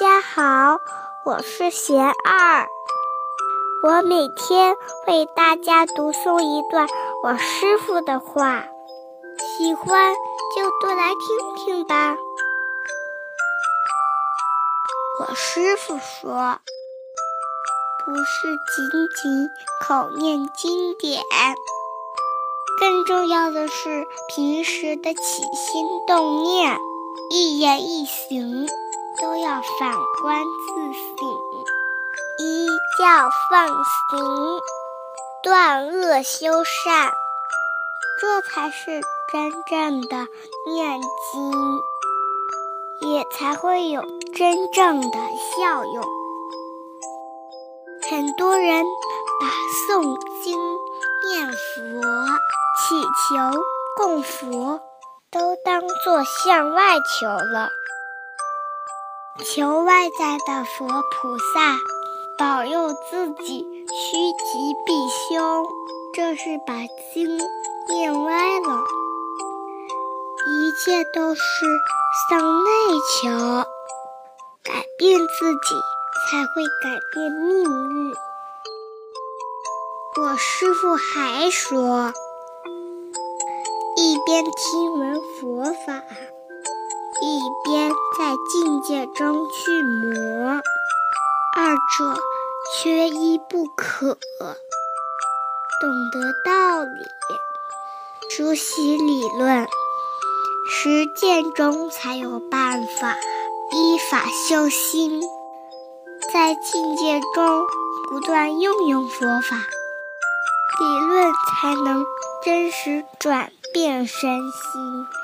家好，我是贤二，我每天为大家读诵一段我师傅的话，喜欢就多来听听吧。我师傅说，不是仅仅口念经典，更重要的是平时的起心动念，一言一行。都要反观自省，一教放行，断恶修善，这才是真正的念经，也才会有真正的效用。很多人把诵经、念佛、祈求、供佛都当作向外求了。求外在的佛菩萨保佑自己趋吉避凶，这是把经念歪了。一切都是向内求，改变自己才会改变命运。我师父还说，一边听闻佛法。在境界中去磨，二者缺一不可。懂得道理，熟悉理论，实践中才有办法依法修心，在境界中不断运用佛法，理论才能真实转变身心。